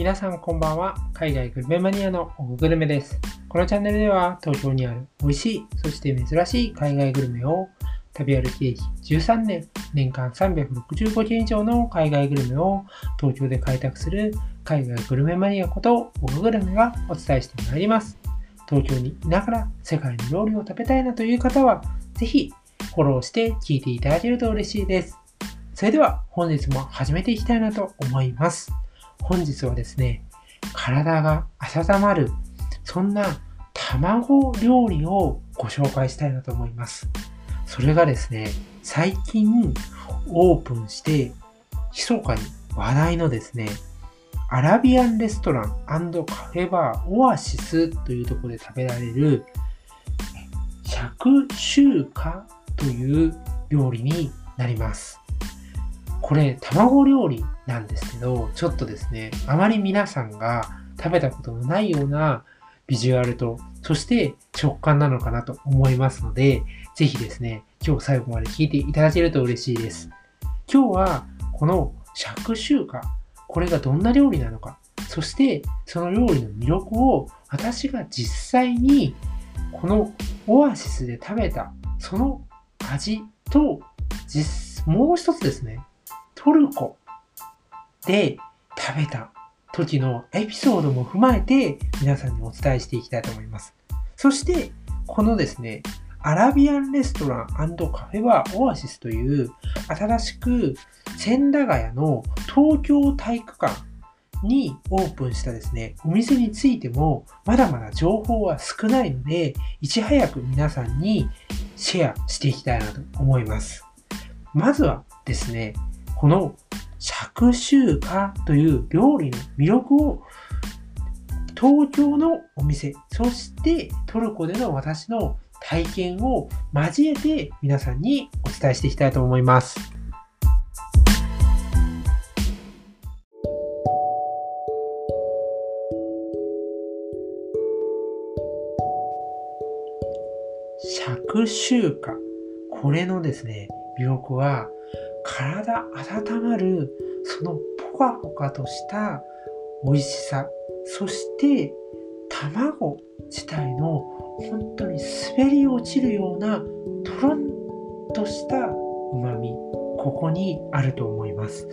皆さんこんばんは。海外グルメマニアのオググルメです。このチャンネルでは東京にある美味しい、そして珍しい海外グルメを旅歩き歴13年、年間365件以上の海外グルメを東京で開拓する海外グルメマニアことオググルメがお伝えしてまいります。東京にいながら世界の料理を食べたいなという方は、ぜひフォローして聞いていただけると嬉しいです。それでは本日も始めていきたいなと思います。本日はですね、体が温まる、そんな卵料理をご紹介したいなと思います。それがですね、最近オープンして、密かに話題のですね、アラビアンレストランカフェバーオアシスというところで食べられる、百秋華という料理になります。これ、卵料理なんですけど、ちょっとですね、あまり皆さんが食べたことのないようなビジュアルと、そして食感なのかなと思いますので、ぜひですね、今日最後まで聞いていただけると嬉しいです。今日はこの尺州華、これがどんな料理なのか、そしてその料理の魅力を私が実際にこのオアシスで食べたその味と実もう一つですね、トルコで食べた時のエピソードも踏まえて皆さんにお伝えしていきたいと思います。そして、このですね、アラビアンレストランカフェバーオアシスという新しく千駄ヶ谷の東京体育館にオープンしたですね、お店についてもまだまだ情報は少ないので、いち早く皆さんにシェアしていきたいなと思います。まずはですね、この釈州華という料理の魅力を東京のお店、そしてトルコでの私の体験を交えて皆さんにお伝えしていきたいと思います。釈州華。これのですね、魅力は体温まるそのポカポカとした美味しさそして卵自体の本当に滑り落ちるようなとろんとした旨味ここにあると思います。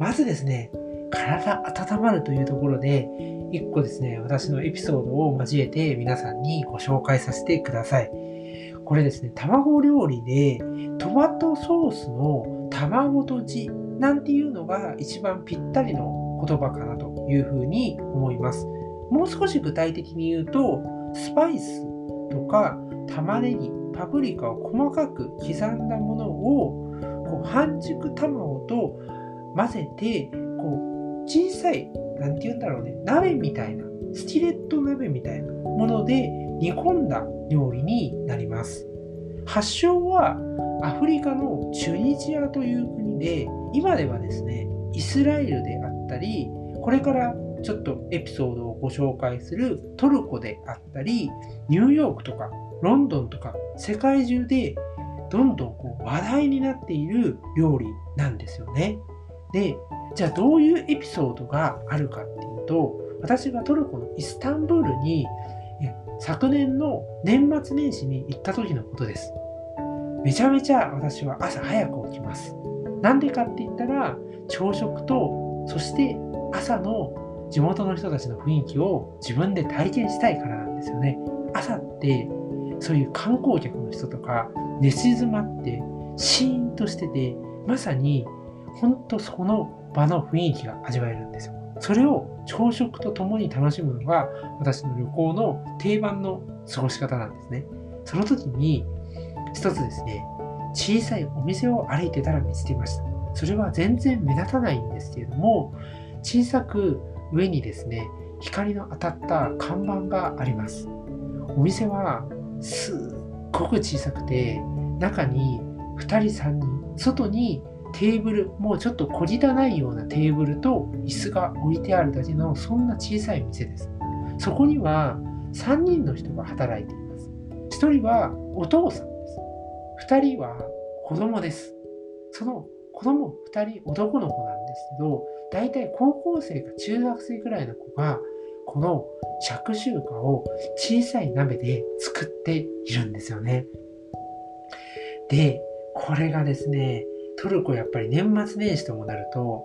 まずですね体温まるというところで一個ですね私のエピソードを交えて皆さんにご紹介させてください。これですね卵料理でトマトソースの卵とじなんていうのが一番ぴったりの言葉かなというふうに思います。もう少し具体的に言うと、スパイスとか玉ねぎ、パプリカを細かく刻んだものをこう半熟卵と混ぜて、こう小さい、なんて言うんだろうね、鍋みたいな、スキレット鍋みたいなもので煮込んだ料理になります。発祥はアフリカのチュニジアという国で今ではですねイスラエルであったりこれからちょっとエピソードをご紹介するトルコであったりニューヨークとかロンドンとか世界中でどんどんこう話題になっている料理なんですよね。でじゃあどういうエピソードがあるかっていうと私がトルコのイスタンブールに昨年の年末年始に行った時のことです。めちゃめちゃ私は朝早く起きます。なんでかって言ったら、朝食と、そして朝の地元の人たちの雰囲気を自分で体験したいからなんですよね。朝って、そういう観光客の人とか、寝静まって、シーンとしてて、まさに、ほんとその場の雰囲気が味わえるんですよ。それを朝食と共に楽しむのが私の旅行の定番の過ごし方なんですね。その時に一つですね、小さいお店を歩いてたら見つけました。それは全然目立たないんですけれども、小さく上にですね、光の当たった看板があります。お店はすっごく小さくて、中に2人3人、外にテーブル、もうちょっと小汚いようなテーブルと椅子が置いてあるだけの、そんな小さい店です。そこには3人の人が働いています。1人はお父さんです。2人は子供です。その子供2人男の子なんですけど、大体高校生か中学生くらいの子が、この尺集荷を小さい鍋で作っているんですよね。で、これがですね、トルコやっぱり年末年始ともなると、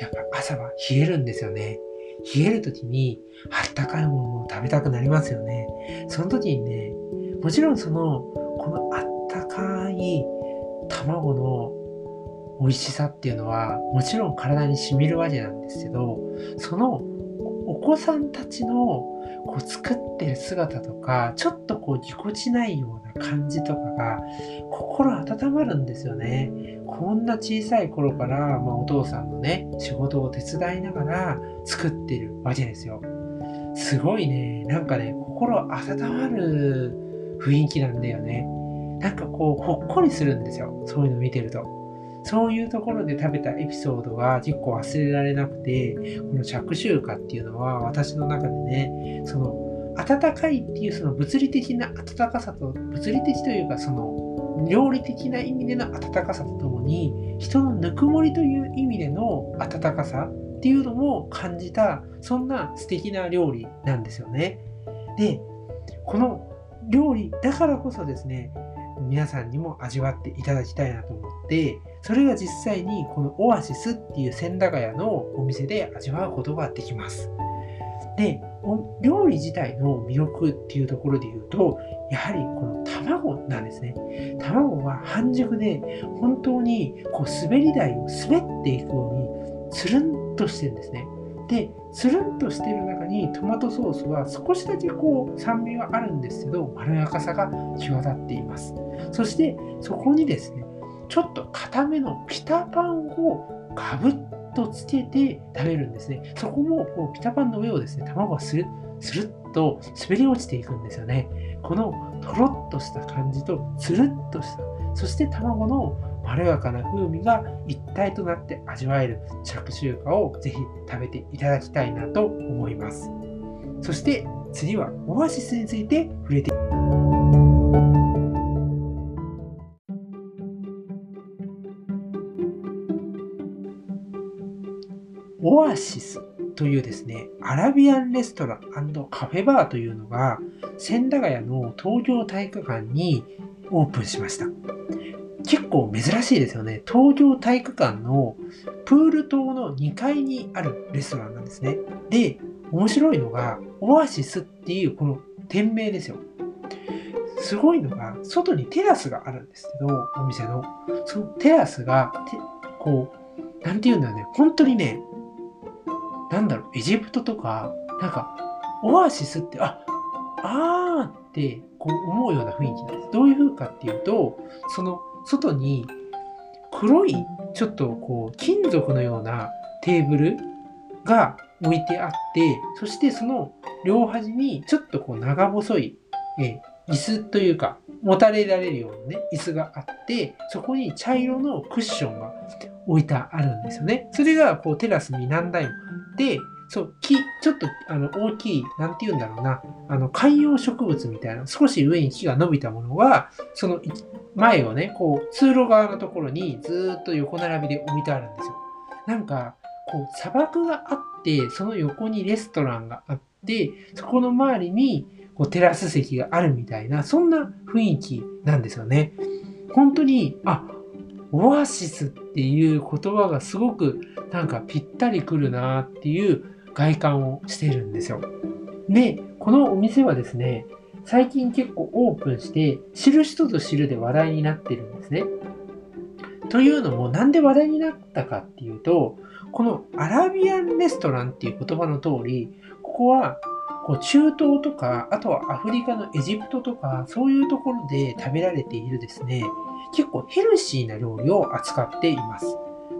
やっぱ朝は冷えるんですよね。冷える時にあったかいものを食べたくなりますよね。その時にね、もちろんその、このあったかい卵の美味しさっていうのは、もちろん体に染みるわけなんですけど、そのお子さんたちのこう作ってる姿とか、ちょっとこうぎこちないような感じとかが心温まるんですよね。こんな小さい頃から、まあ、お父さんのね、仕事を手伝いながら作ってるわけですよ。すごいね、なんかね、心温まる雰囲気なんだよね。なんかこう、ほっこりするんですよ。そういうの見てると。そういうところで食べたエピソードが結構忘れられなくて、この着集荷っていうのは私の中でね、その温かいっていうその物理的な温かさと、物理的というかその料理的な意味での温かさとともに、人のぬくもりという意味での温かさっていうのも感じた、そんな素敵な料理なんですよね。で、この料理だからこそですね、皆さんにも味わっていただきたいなと思って、それが実際にこのオアシスっていう千駄ヶ谷のお店で味わうことができます。で、料理自体の魅力っていうところで言うと、やはりこの卵なんですね。卵は半熟で本当にこう滑り台を滑っていくようにつるんとしてるんですね。で、つるんとしてる中にトマトソースは少しだけこう酸味はあるんですけど、まろやかさが際立っています。そしてそこにですね、ちょっと固めのピタパンをかぶっとつけて食べるんですね。そこもこうピタパンの上をですね、卵がスルッ、スルッと滑り落ちていくんですよね。このとろっとした感じとつるっとした、そして卵のまろやかな風味が一体となって味わえる着中華をぜひ食べていただきたいなと思います。そして次はオアシスについて触れてオアシスというですね、アラビアンレストランカフェバーというのが、千駄ヶ谷の東京体育館にオープンしました。結構珍しいですよね。東京体育館のプール棟の2階にあるレストランなんですね。で、面白いのが、オアシスっていうこの店名ですよ。すごいのが、外にテラスがあるんですけど、お店の。そのテラスが、こう、なんて言うんだろうね、本当にね、なんだろう、エジプトとか、なんか、オアシスって、あ、あーってこう思うような雰囲気なんです。どういう風かっていうと、その外に黒いちょっとこう金属のようなテーブルが置いてあって、そしてその両端にちょっとこう長細い、え椅子というか、もたれられるようなね、椅子があって、そこに茶色のクッションが置いてあるんですよね。それがこうテラスに何台もあって、そう、木、ちょっとあの大きい、なんて言うんだろうな、あの観葉植物みたいな、少し上に木が伸びたものが、その前をね、こう通路側のところにずっと横並びで置いてあるんですよ。なんか、こう砂漠があって、その横にレストランがあって、そこの周りにこうテラス席があるみたいな、そんな雰囲気なんですよね。本当に、あ、オアシスっていう言葉がすごくなんかぴったりくるなっていう外観をしてるんですよ。で、このお店はですね、最近結構オープンして、知る人ぞ知るで話題になってるんですね。というのも、なんで話題になったかっていうと、このアラビアンレストランっていう言葉の通り、ここはこう中東とか、あとはアフリカのエジプトとか、そういうところで食べられているですね、結構ヘルシーな料理を扱っています。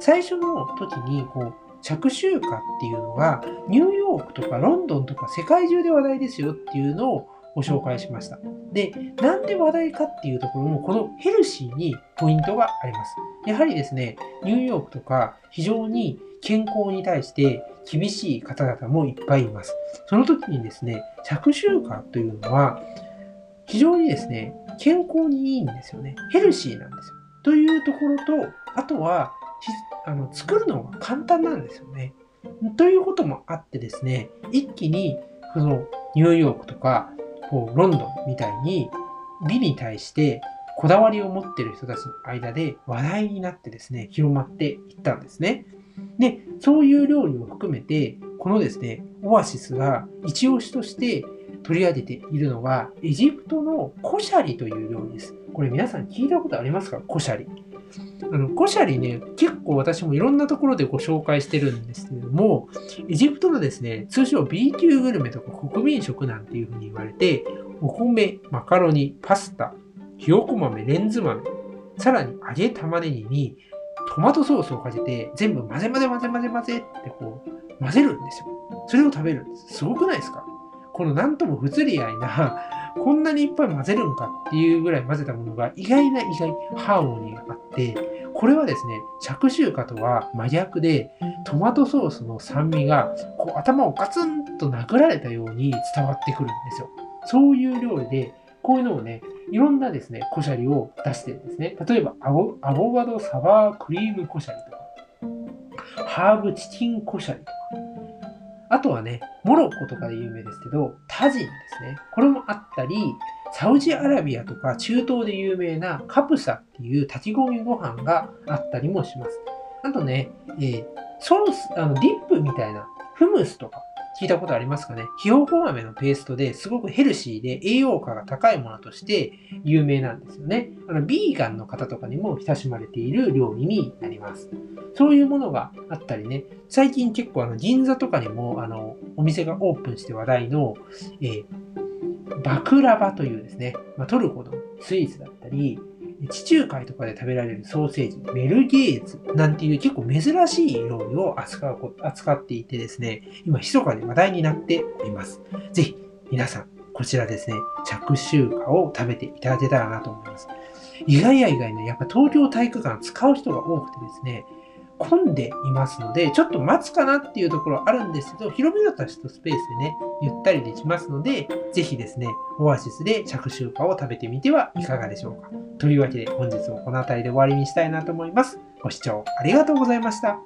最初の時に、こう、着手化っていうのが、ニューヨークとかロンドンとか世界中で話題ですよっていうのをご紹介しました。で、なんで話題かっていうところも、このヘルシーにポイントがあります。やはりですね、ニューヨークとか非常に健康に対して厳しい方々もいっぱいいます。その時にですね、着手化というのは、非常にですね、健康にいいんですよね。ヘルシーなんですよ。というところと、あとはあの作るのが簡単なんですよね。ということもあってですね、一気にそのニューヨークとかこうロンドンみたいに美に対してこだわりを持ってる人たちの間で話題になってですね、広まっていったんですね。で、そういう料理を含めて、このですね、オアシスが一押しとして取り上げているのが、エジプトのコシャリという料理です。これ皆さん聞いたことありますか？コシャリ。あの、コシャリね、結構私もいろんなところでご紹介してるんですけれども、エジプトのですね、通称 B 級グルメとか国民食なんていうふうに言われて、お米、マカロニ、パスタ、ひよこ豆、レンズ豆、さらに揚げ玉ねぎにトマトソースをかけて全部混ぜ混ぜ混ぜ混ぜ混ぜってこう混ぜるんですよ。それを食べるんです。すごくないですか？このなんとも不釣り合いな、こんなにいっぱい混ぜるんかっていうぐらい混ぜたものが意外な意外ハーモニーがあって、これはですね、着臭化とは真逆で、トマトソースの酸味がこう頭をガツンと殴られたように伝わってくるんですよ。そういう料理で、こういうのをね、いろんなですね、コシャリを出してるんですね。例えばアボ、アボカドサワークリームコシャリとか、ハーブチキンコシャリとか、あとはね、モロッコとかで有名ですけど、タジンですね。これもあったり、サウジアラビアとか中東で有名なカプサっていう炊き込みご飯があったりもします。あとね、えー、ソース、あの、ディップみたいな、フムスとか、聞いたことありますかね？ひよこ豆のペーストですごくヘルシーで栄養価が高いものとして有名なんですよね。あのビーガンの方とかにも親しまれている料理になります。そういうものがあったりね、最近結構あの銀座とかにもあのお店がオープンして話題の、えー、バクラバというですね、まあ、トルコのスイーツだったり、地中海とかで食べられるソーセージ、メルゲーズなんていう結構珍しい料理を扱う扱っていてですね、今密かに話題になっております。ぜひ皆さん、こちらですね、着臭化を食べていただけたらなと思います。意外や意外ね、やっぱ東京体育館使う人が多くてですね、混んでいますので、ちょっと待つかなっていうところあるんですけど、広々としたスペースでね、ゆったりできますので、ぜひですね、オアシスで着手パを食べてみてはいかがでしょうか。というわけで本日もこの辺りで終わりにしたいなと思います。ご視聴ありがとうございました。